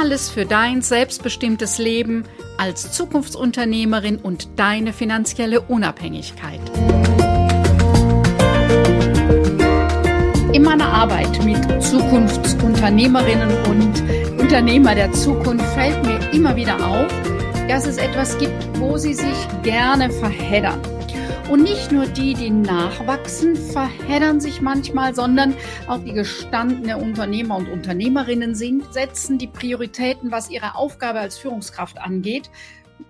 Alles für dein selbstbestimmtes Leben als Zukunftsunternehmerin und deine finanzielle Unabhängigkeit. In meiner Arbeit mit Zukunftsunternehmerinnen und Unternehmer der Zukunft fällt mir immer wieder auf, dass es etwas gibt, wo sie sich gerne verheddern. Und nicht nur die, die nachwachsen, verheddern sich manchmal, sondern auch die gestandene Unternehmer und Unternehmerinnen sind, setzen die Prioritäten, was ihre Aufgabe als Führungskraft angeht.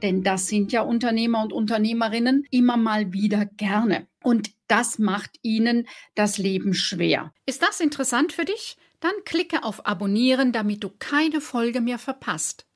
Denn das sind ja Unternehmer und Unternehmerinnen immer mal wieder gerne. Und das macht ihnen das Leben schwer. Ist das interessant für dich? Dann klicke auf Abonnieren, damit du keine Folge mehr verpasst.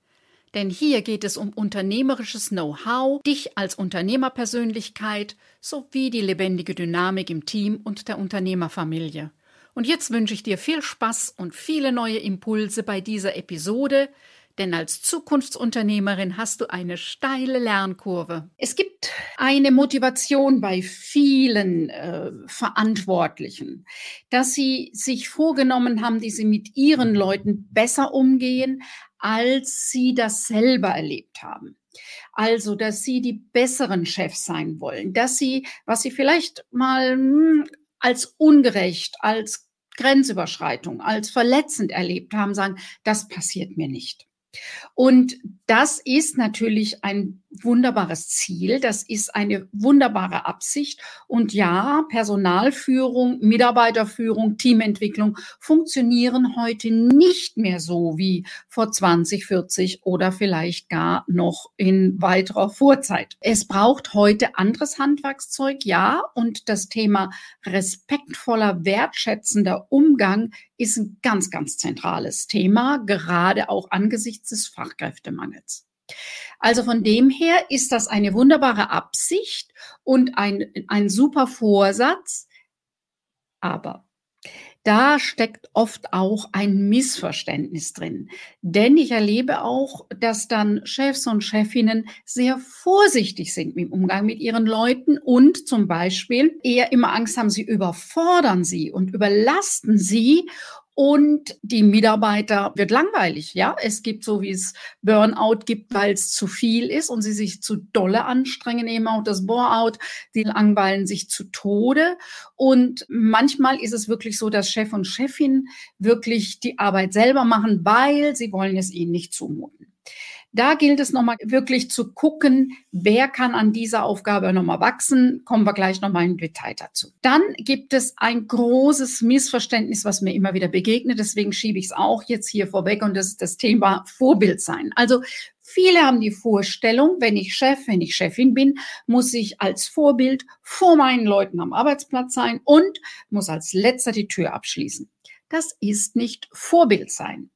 Denn hier geht es um unternehmerisches Know-how, dich als Unternehmerpersönlichkeit sowie die lebendige Dynamik im Team und der Unternehmerfamilie. Und jetzt wünsche ich dir viel Spaß und viele neue Impulse bei dieser Episode, denn als Zukunftsunternehmerin hast du eine steile Lernkurve. Es gibt eine Motivation bei vielen äh, Verantwortlichen, dass sie sich vorgenommen haben, die sie mit ihren Leuten besser umgehen, als sie das selber erlebt haben. Also, dass sie die besseren Chefs sein wollen, dass sie, was sie vielleicht mal hm, als ungerecht, als Grenzüberschreitung, als verletzend erlebt haben, sagen, das passiert mir nicht. Und das ist natürlich ein wunderbares Ziel, das ist eine wunderbare Absicht. Und ja, Personalführung, Mitarbeiterführung, Teamentwicklung funktionieren heute nicht mehr so wie vor 20, 40 oder vielleicht gar noch in weiterer Vorzeit. Es braucht heute anderes Handwerkszeug, ja, und das Thema respektvoller, wertschätzender Umgang ist ein ganz, ganz zentrales Thema, gerade auch angesichts des Fachkräftemangels. Also von dem her ist das eine wunderbare Absicht und ein, ein super Vorsatz. Aber da steckt oft auch ein Missverständnis drin. Denn ich erlebe auch, dass dann Chefs und Chefinnen sehr vorsichtig sind im Umgang mit ihren Leuten und zum Beispiel eher immer Angst haben, sie überfordern sie und überlasten sie und die Mitarbeiter wird langweilig. Ja, es gibt so wie es Burnout gibt, weil es zu viel ist und sie sich zu dolle anstrengen, eben auch das Boreout. Die langweilen sich zu Tode. Und manchmal ist es wirklich so, dass Chef und Chefin wirklich die Arbeit selber machen, weil sie wollen es ihnen nicht zumuten. Da gilt es nochmal wirklich zu gucken, wer kann an dieser Aufgabe nochmal wachsen. Kommen wir gleich nochmal im Detail dazu. Dann gibt es ein großes Missverständnis, was mir immer wieder begegnet. Deswegen schiebe ich es auch jetzt hier vorweg und das ist das Thema Vorbild sein. Also Viele haben die Vorstellung, wenn ich Chef, wenn ich Chefin bin, muss ich als Vorbild vor meinen Leuten am Arbeitsplatz sein und muss als letzter die Tür abschließen. Das ist nicht Vorbild sein.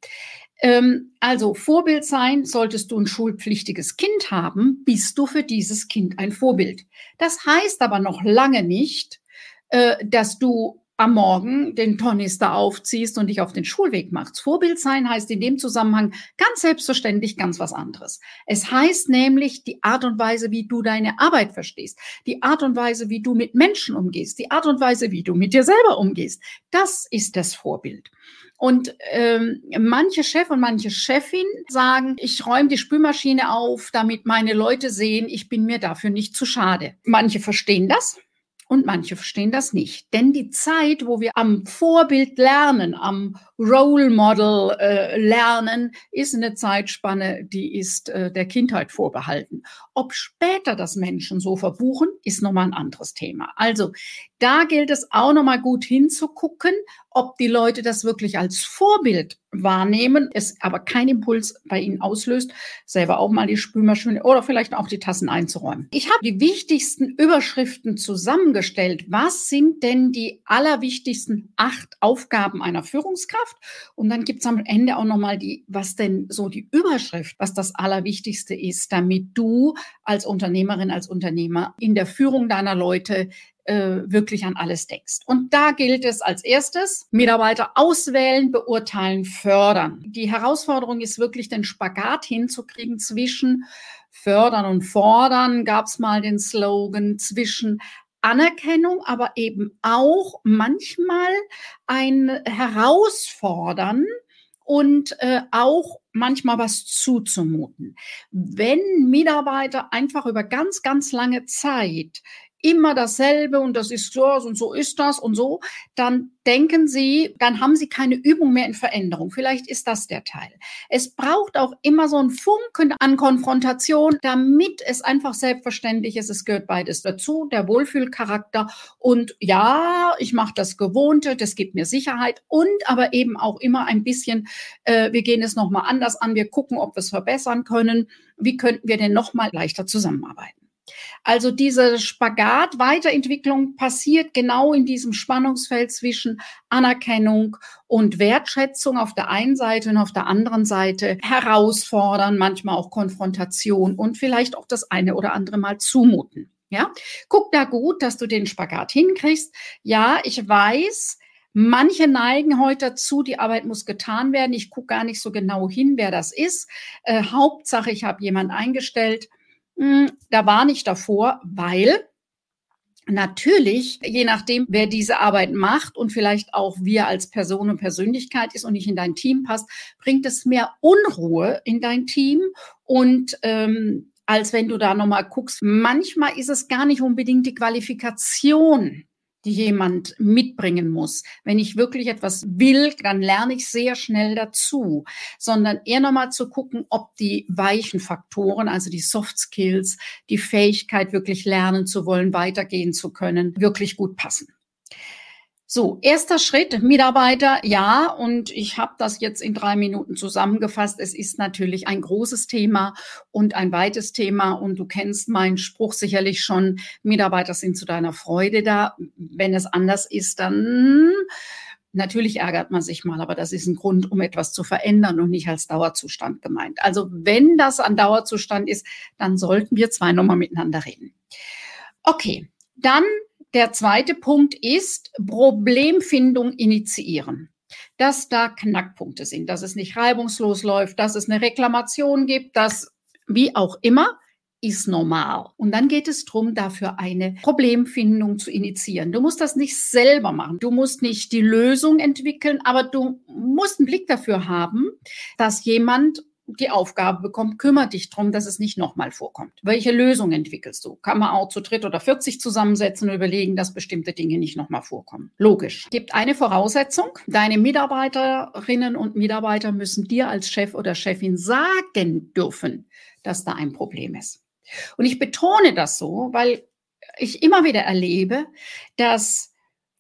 Ähm, also Vorbild sein, solltest du ein schulpflichtiges Kind haben, bist du für dieses Kind ein Vorbild. Das heißt aber noch lange nicht, äh, dass du am Morgen den Tornister aufziehst und dich auf den Schulweg machst. Vorbild sein heißt in dem Zusammenhang ganz selbstverständlich ganz was anderes. Es heißt nämlich die Art und Weise, wie du deine Arbeit verstehst, die Art und Weise, wie du mit Menschen umgehst, die Art und Weise, wie du mit dir selber umgehst. Das ist das Vorbild. Und ähm, manche Chef und manche Chefin sagen, ich räume die Spülmaschine auf, damit meine Leute sehen, ich bin mir dafür nicht zu schade. Manche verstehen das. Und manche verstehen das nicht. Denn die Zeit, wo wir am Vorbild lernen, am Role Model äh, lernen, ist eine Zeitspanne, die ist äh, der Kindheit vorbehalten. Ob später das Menschen so verbuchen, ist nochmal ein anderes Thema. Also Da gilt es auch nochmal gut hinzugucken, ob die Leute das wirklich als Vorbild wahrnehmen, es aber keinen Impuls bei ihnen auslöst, selber auch mal die Spülmaschine oder vielleicht auch die Tassen einzuräumen. Ich habe die wichtigsten Überschriften zusammengestellt. Was sind denn die allerwichtigsten acht Aufgaben einer Führungskraft? Und dann gibt's am Ende auch nochmal die, was denn so die Überschrift, was das Allerwichtigste ist, damit du als Unternehmerin, als Unternehmer in der Führung deiner Leute äh, wirklich an alles denkst. Und da gilt es als erstes, Mitarbeiter auswählen, beurteilen, fördern. Die Herausforderung ist wirklich den Spagat hinzukriegen zwischen fördern und fordern, gab es mal den Slogan, zwischen Anerkennung, aber eben auch manchmal ein Herausfordern und äh, auch manchmal was zuzumuten. Wenn Mitarbeiter einfach über ganz, ganz lange Zeit immer dasselbe und das ist so und so ist das und so, dann denken Sie, dann haben Sie keine Übung mehr in Veränderung. Vielleicht ist das der Teil. Es braucht auch immer so ein Funken an Konfrontation, damit es einfach selbstverständlich ist, es gehört beides dazu, der Wohlfühlcharakter und ja, ich mache das Gewohnte, das gibt mir Sicherheit und aber eben auch immer ein bisschen, äh, wir gehen es nochmal anders an, wir gucken, ob wir es verbessern können, wie könnten wir denn nochmal leichter zusammenarbeiten. Also diese Spagat, Weiterentwicklung passiert genau in diesem Spannungsfeld zwischen Anerkennung und Wertschätzung auf der einen Seite und auf der anderen Seite herausfordern, manchmal auch Konfrontation und vielleicht auch das eine oder andere Mal zumuten. Ja, guck da gut, dass du den Spagat hinkriegst. Ja, ich weiß, Manche neigen heute dazu, die Arbeit muss getan werden. Ich gucke gar nicht so genau hin, wer das ist. Äh, Hauptsache, ich habe jemand eingestellt. Hm, da war nicht davor, weil Natürlich, je nachdem, wer diese Arbeit macht und vielleicht auch wir als Person und Persönlichkeit ist und nicht in dein Team passt, bringt es mehr Unruhe in dein Team und ähm, als wenn du da nochmal guckst. Manchmal ist es gar nicht unbedingt die Qualifikation, die jemand mitbringen muss. Wenn ich wirklich etwas will, dann lerne ich sehr schnell dazu, sondern eher nochmal zu gucken, ob die weichen Faktoren, also die Soft Skills, die Fähigkeit, wirklich lernen zu wollen, weitergehen zu können, wirklich gut passen. So, erster Schritt, Mitarbeiter, ja, und ich habe das jetzt in drei Minuten zusammengefasst. Es ist natürlich ein großes Thema und ein weites Thema und du kennst meinen Spruch sicherlich schon, Mitarbeiter sind zu deiner Freude da. Wenn es anders ist, dann Natürlich ärgert man sich mal, aber das ist ein Grund, um etwas zu verändern und nicht als Dauerzustand gemeint. Also wenn das ein Dauerzustand ist, dann sollten wir zwei nochmal miteinander reden. Okay, dann der zweite Punkt ist Problemfindung initiieren. Dass da Knackpunkte sind, dass es nicht reibungslos läuft, dass es eine Reklamation gibt, dass wie auch immer, ist normal. Und dann geht es darum, dafür eine Problemfindung zu initiieren. Du musst das nicht selber machen. Du musst nicht die Lösung entwickeln, aber du musst einen Blick dafür haben, dass jemand die Aufgabe bekommt, kümmere dich drum, dass es nicht nochmal vorkommt. Welche Lösung entwickelst du? Kann man auch zu dritt oder 40 zusammensetzen und überlegen, dass bestimmte Dinge nicht nochmal vorkommen. Logisch. Gibt eine Voraussetzung. Deine Mitarbeiterinnen und Mitarbeiter müssen dir als Chef oder Chefin sagen dürfen, dass da ein Problem ist. Und ich betone das so, weil ich immer wieder erlebe, dass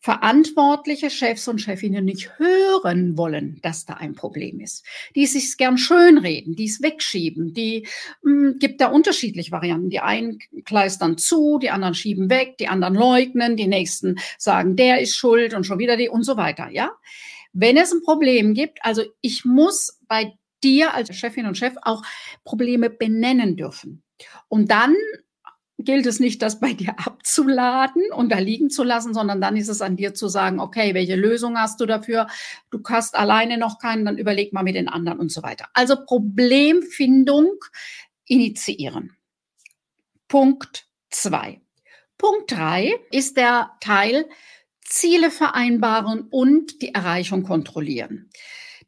verantwortliche Chefs und Chefinnen nicht hören wollen, dass da ein Problem ist. Die sich gern schönreden, die es wegschieben, die mh, hm, gibt da unterschiedliche Varianten. Die einen kleistern zu, die anderen schieben weg, die anderen leugnen, die nächsten sagen, der ist schuld und schon wieder die und so weiter, ja? Wenn es ein Problem gibt, also ich muss bei dir als Chefin und Chef auch Probleme benennen dürfen. Und dann gilt es nicht, das bei dir abzuladen und da liegen zu lassen, sondern dann ist es an dir zu sagen, okay, welche Lösung hast du dafür? Du hast alleine noch keinen, dann überleg mal mit den anderen und so weiter. Also Problemfindung initiieren. Punkt zwei. Punkt drei ist der Teil Ziele vereinbaren und die Erreichung kontrollieren.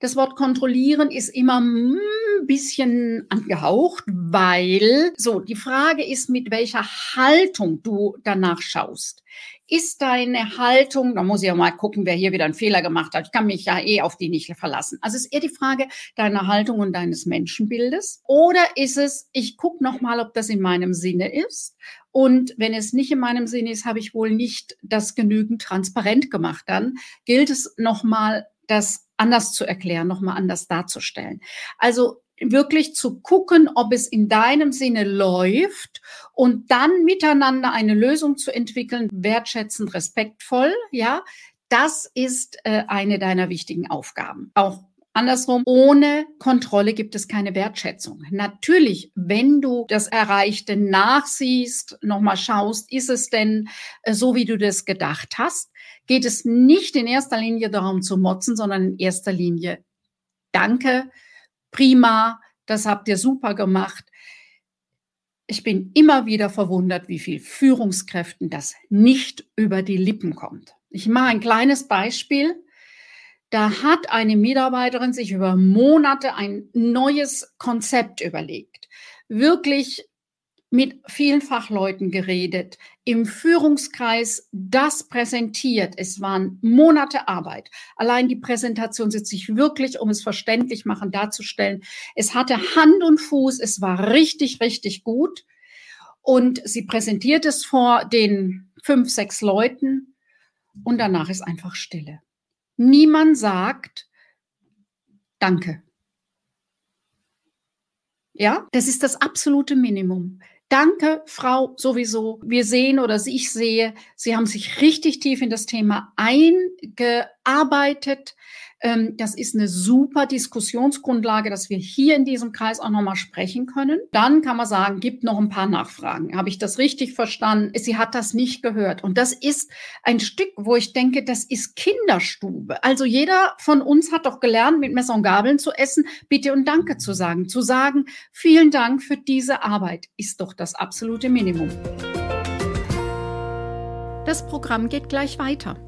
Das Wort kontrollieren ist immer ein bisschen angehaucht, weil so die Frage ist, mit welcher Haltung du danach schaust. ist deine Haltung, da muss ich ja mal gucken, wer hier wieder einen Fehler gemacht hat. Ich kann mich ja eh auf die nicht verlassen. Also ist eher die Frage deiner Haltung und deines Menschenbildes. Oder ist es, ich gucke nochmal, ob das in meinem Sinne ist. Und wenn es nicht in meinem Sinne ist, habe ich wohl nicht das genügend transparent gemacht. Dann gilt es nochmal, das anders zu erklären, nochmal anders darzustellen. Also wirklich zu gucken, ob es in deinem Sinne läuft und dann miteinander eine Lösung zu entwickeln, wertschätzend, respektvoll, ja, das ist äh, eine deiner wichtigen Aufgaben. Auch Andersrum, ohne Kontrolle gibt es keine Wertschätzung. Natürlich, wenn du das Erreichte nachsiehst, nochmal schaust, ist es denn äh, so, wie du das gedacht hast, geht es nicht in erster Linie darum zu motzen, sondern in erster Linie, danke, prima, das habt ihr super gemacht. Ich bin immer wieder verwundert, wie viel Führungskräften das nicht über die Lippen kommt. Ich mache ein kleines Beispiel. Da hat eine Mitarbeiterin sich über Monate ein neues Konzept überlegt. Wirklich mit vielen Fachleuten geredet, im Führungskreis das präsentiert. Es waren Monate Arbeit. Allein die Präsentation sitzt sich wirklich, um es verständlich machen, darzustellen. Es hatte Hand und Fuß. Es war richtig, richtig gut. Und sie präsentiert es vor den fünf, sechs Leuten. Und danach ist einfach Stille. Niemand sagt Danke. Ja, das ist das absolute Minimum. Danke, Frau, sowieso. Wir sehen oder ich sehe, Sie haben sich richtig tief in das Thema eingearbeitet. Ähm, das ist eine super Diskussionsgrundlage, dass wir hier in diesem Kreis auch nochmal sprechen können. Dann kann man sagen, gibt noch ein paar Nachfragen. Habe ich das richtig verstanden? Sie hat das nicht gehört. Und das ist ein Stück, wo ich denke, das ist Kinderstube. Also jeder von uns hat doch gelernt, mit Messer und Gabeln zu essen, bitte und danke zu sagen. Zu sagen, vielen Dank für diese Arbeit ist doch das absolute Minimum. Das Programm geht gleich weiter.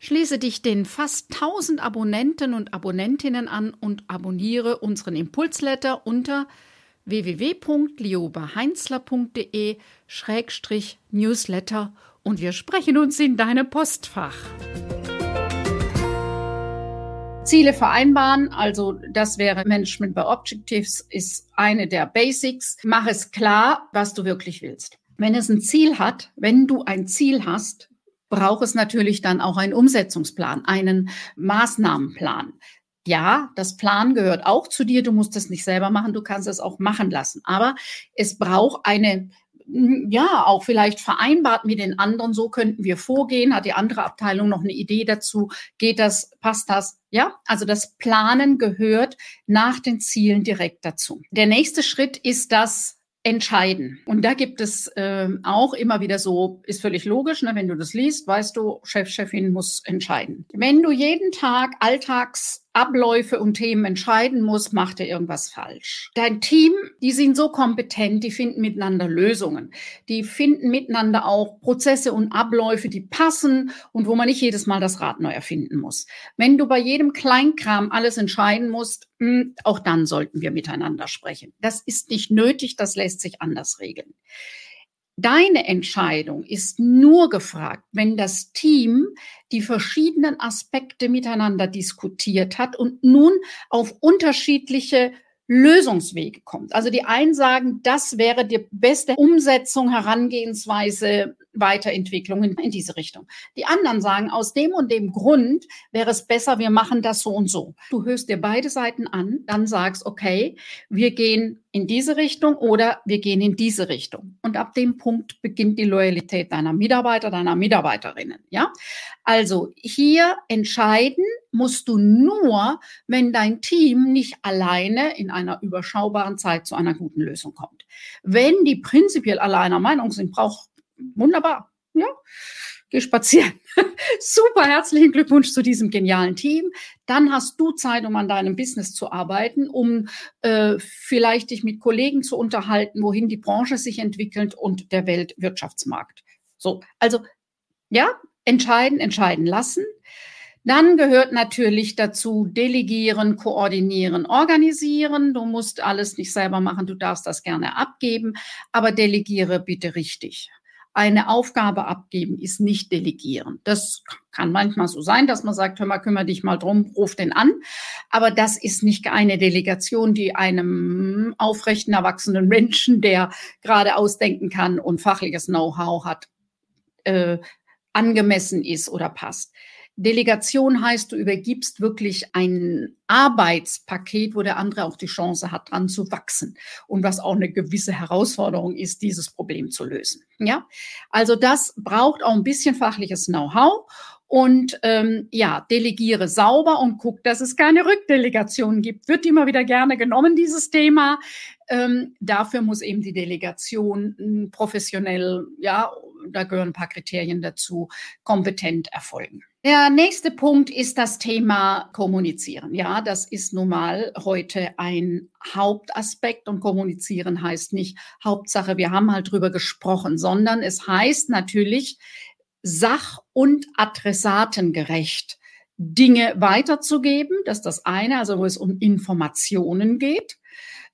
Schließe dich den fast 1000 Abonnenten und Abonnentinnen an und abonniere unseren Impulsletter unter www.liobeheinzler.de-newsletter und wir sprechen uns in deinem Postfach. Ziele vereinbaren, also das wäre Management by Objectives, ist eine der Basics. Mach es klar, was du wirklich willst. Wenn es ein Ziel hat, wenn du ein Ziel hast, braucht es natürlich dann auch einen Umsetzungsplan, einen Maßnahmenplan. Ja, das Plan gehört auch zu dir. Du musst es nicht selber machen, du kannst es auch machen lassen. Aber es braucht eine ja, auch vielleicht vereinbart mit den anderen, so könnten wir vorgehen, hat die andere Abteilung noch eine Idee dazu, geht das, passt das? Ja, also das Planen gehört nach den Zielen direkt dazu. Der nächste Schritt ist das entscheiden. Und da gibt es äh, auch immer wieder so, ist völlig logisch, ne? wenn du das liest, weißt du, Chef, Chefin muss entscheiden. Wenn du jeden Tag Alltags Abläufe und Themen entscheiden muss, macht er irgendwas falsch. Dein Team, die sind so kompetent, die finden miteinander Lösungen. Die finden miteinander auch Prozesse und Abläufe, die passen und wo man nicht jedes Mal das Rad neu erfinden muss. Wenn du bei jedem Kleinkram alles entscheiden musst, hm, auch dann sollten wir miteinander sprechen. Das ist nicht nötig, das lässt sich anders regeln. Deine Entscheidung ist nur gefragt, wenn das Team die verschiedenen Aspekte miteinander diskutiert hat und nun auf unterschiedliche Lösungswege kommt. Also die einen sagen, das wäre die beste Umsetzung, Herangehensweise Weiterentwicklungen in diese Richtung. Die anderen sagen, aus dem und dem Grund wäre es besser, wir machen das so und so. Du hörst dir beide Seiten an, dann sagst, okay, wir gehen in diese Richtung oder wir gehen in diese Richtung. Und ab dem Punkt beginnt die Loyalität deiner Mitarbeiter, deiner Mitarbeiterinnen. Ja, also hier entscheiden musst du nur, wenn dein Team nicht alleine in einer überschaubaren Zeit zu einer guten Lösung kommt. Wenn die prinzipiell aller einer Meinung sind, braucht wunderbar. ja, geh spazieren. Super, herzlichen Glückwunsch zu diesem genialen Team. Dann hast du Zeit, um an deinem Business zu arbeiten, um äh, vielleicht dich mit Kollegen zu unterhalten, wohin die Branche sich entwickelt und der Weltwirtschaftsmarkt. So, also ja, entscheiden, entscheiden lassen. Dann gehört natürlich dazu delegieren, koordinieren, organisieren. Du musst alles nicht selber machen, du darfst das gerne abgeben, aber delegiere bitte richtig eine Aufgabe abgeben ist nicht delegieren. Das kann manchmal so sein, dass man sagt, hör mal, kümmere dich mal drum, ruf den an. Aber das ist nicht eine Delegation, die einem aufrechten, erwachsenen Menschen, der gerade ausdenken kann und fachliches Know-how hat, äh, angemessen ist oder passt. Delegation heißt, du übergibst wirklich ein Arbeitspaket, wo der andere auch die Chance hat, dran zu wachsen und was auch eine gewisse Herausforderung ist, dieses Problem zu lösen. Ja, also das braucht auch ein bisschen fachliches Know-how und ähm, ja, delegiere sauber und guck, dass es keine Rückdelegation gibt. Wird immer wieder gerne genommen, dieses Thema. Ähm, dafür muss eben die Delegation hm, professionell, ja, da gehören ein paar Kriterien dazu, kompetent erfolgen. Der nächste Punkt ist das Thema Kommunizieren. Ja, das ist nun mal heute ein Hauptaspekt und kommunizieren heißt nicht Hauptsache, wir haben halt drüber gesprochen, sondern es heißt natürlich sach- und adressatengerecht Dinge weiterzugeben. Das ist das eine, also wo es um Informationen geht.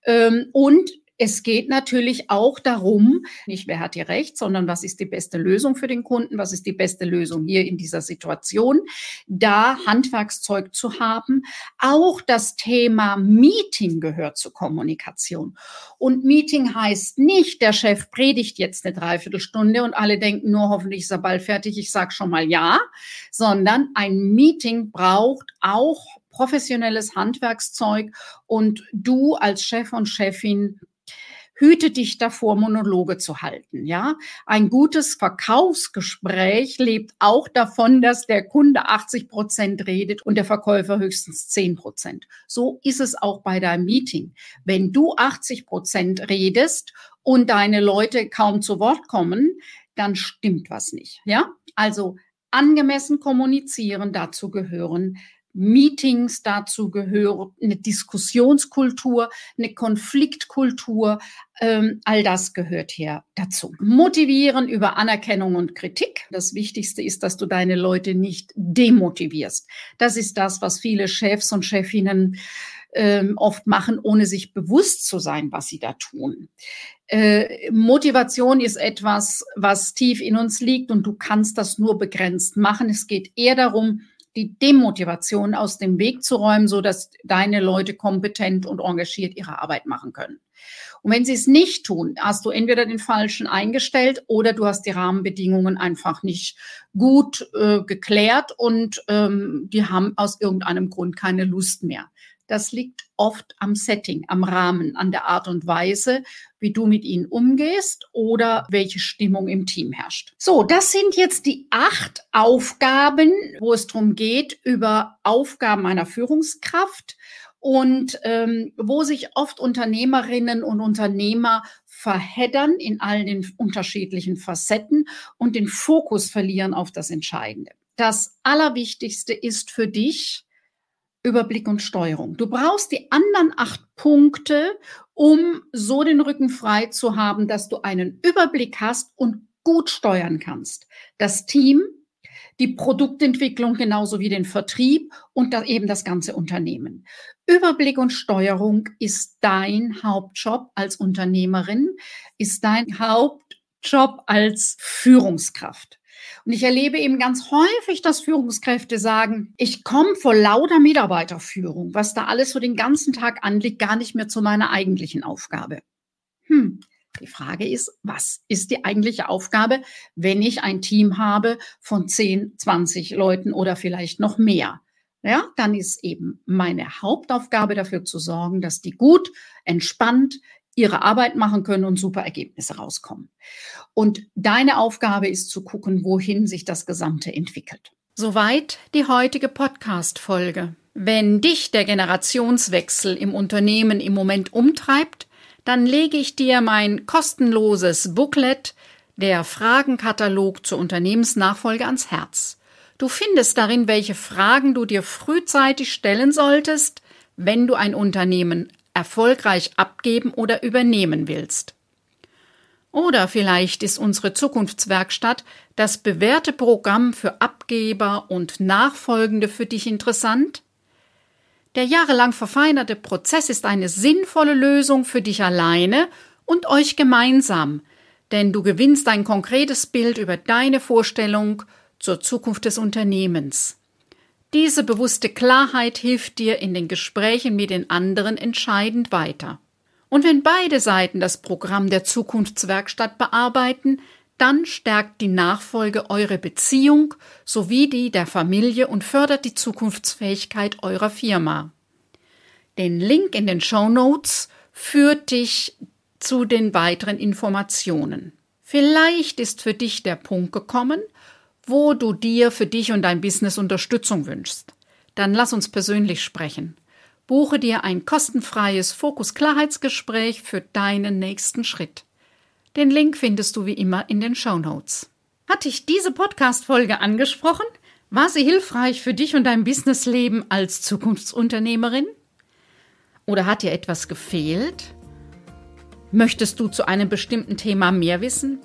Ähm, und es geht natürlich auch darum, nicht wer hat hier recht, sondern was ist die beste Lösung für den Kunden, was ist die beste Lösung hier in dieser Situation, da Handwerkszeug zu haben. Auch das Thema Meeting gehört zur Kommunikation. Und Meeting heißt nicht, der Chef predigt jetzt eine Dreiviertelstunde und alle denken nur, hoffentlich ist er bald fertig, ich sage schon mal ja, sondern ein Meeting braucht auch professionelles Handwerkszeug und du als Chef und Chefin hüte dich davor, Monologe zu halten. Ja, ein gutes Verkaufsgespräch lebt auch davon, dass der Kunde 80 Prozent redet und der Verkäufer höchstens 10 Prozent. So ist es auch bei deinem Meeting. Wenn du 80 Prozent redest und deine Leute kaum zu Wort kommen, dann stimmt was nicht. Ja, also angemessen kommunizieren, dazu gehören Meetings dazu gehören, eine Diskussionskultur, eine Konfliktkultur, ähm, all das gehört hier dazu. Motivieren über Anerkennung und Kritik. Das Wichtigste ist, dass du deine Leute nicht demotivierst. Das ist das, was viele Chefs und Chefinnen ähm, oft machen, ohne sich bewusst zu sein, was sie da tun. Äh, Motivation ist etwas, was tief in uns liegt und du kannst das nur begrenzt machen. Es geht eher darum, die Demotivation aus dem Weg zu räumen, so dass deine Leute kompetent und engagiert ihre Arbeit machen können. Und wenn sie es nicht tun, hast du entweder den falschen eingestellt oder du hast die Rahmenbedingungen einfach nicht gut äh, geklärt und ähm, die haben aus irgendeinem Grund keine Lust mehr. Das liegt oft am Setting, am Rahmen, an der Art und Weise, wie du mit ihnen umgehst oder welche Stimmung im Team herrscht. So, das sind jetzt die acht Aufgaben, wo es darum geht, über Aufgaben einer Führungskraft und ähm, wo sich oft Unternehmerinnen und Unternehmer verheddern in all den unterschiedlichen Facetten und den Fokus verlieren auf das Entscheidende. Das Allerwichtigste ist für dich, Überblick und Steuerung. Du brauchst die anderen acht Punkte, um so den Rücken frei zu haben, dass du einen Überblick hast und gut steuern kannst. Das Team, die Produktentwicklung genauso wie den Vertrieb und eben das ganze Unternehmen. Überblick und Steuerung ist dein Hauptjob als Unternehmerin, ist dein Hauptjob als Führungskraft. Und ich erlebe eben ganz häufig, dass Führungskräfte sagen, ich komme vor lauter Mitarbeiterführung, was da alles so den ganzen Tag anliegt, gar nicht mehr zu meiner eigentlichen Aufgabe. Hm. Die Frage ist, was ist die eigentliche Aufgabe, wenn ich ein Team habe von 10, 20 Leuten oder vielleicht noch mehr? Ja, dann ist eben meine Hauptaufgabe dafür zu sorgen, dass die gut, entspannt, ihre Arbeit machen können und super Ergebnisse rauskommen. Und deine Aufgabe ist zu gucken, wohin sich das Gesamte entwickelt. Soweit die heutige Podcast-Folge. Wenn dich der Generationswechsel im Unternehmen im Moment umtreibt, dann lege ich dir mein kostenloses Booklet der Fragenkatalog zur Unternehmensnachfolge ans Herz. Du findest darin, welche Fragen du dir frühzeitig stellen solltest, wenn du ein Unternehmen erfolgreich abgeben oder übernehmen willst. Oder vielleicht ist unsere Zukunftswerkstatt das bewährte Programm für Abgeber und Nachfolgende für dich interessant? Der jahrelang verfeinerte Prozess ist eine sinnvolle Lösung für dich alleine und euch gemeinsam, denn du gewinnst ein konkretes Bild über deine Vorstellung zur Zukunft des Unternehmens. Diese bewusste Klarheit hilft dir in den Gesprächen mit den anderen entscheidend weiter. Und wenn beide Seiten das Programm der Zukunftswerkstatt bearbeiten, dann stärkt die Nachfolge eure Beziehung sowie die der Familie und fördert die Zukunftsfähigkeit eurer Firma. Den Link in den Show Notes führt dich zu den weiteren Informationen. Vielleicht ist für dich der Punkt gekommen, wo du dir für dich und dein Business Unterstützung wünschst. Dann lass uns persönlich sprechen. Buche dir ein kostenfreies Fokus-Klarheitsgespräch für deinen nächsten Schritt. Den Link findest du wie immer in den Show Notes. Hat dich diese Podcast-Folge angesprochen? War sie hilfreich für dich und dein Businessleben als Zukunftsunternehmerin? Oder hat dir etwas gefehlt? Möchtest du zu einem bestimmten Thema mehr wissen?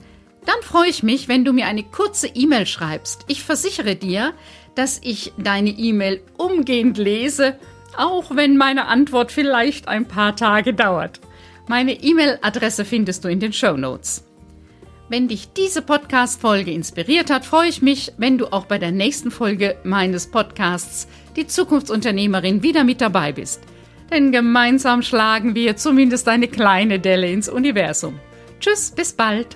Dann freue ich mich, wenn du mir eine kurze E-Mail schreibst. Ich versichere dir, dass ich deine E-Mail umgehend lese, auch wenn meine Antwort vielleicht ein paar Tage dauert. Meine E-Mail-Adresse findest du in den Show Notes. Wenn dich diese Podcast-Folge inspiriert hat, freue ich mich, wenn du auch bei der nächsten Folge meines Podcasts Die Zukunftsunternehmerin wieder mit dabei bist. Denn gemeinsam schlagen wir zumindest eine kleine Delle ins Universum. Tschüss, bis bald.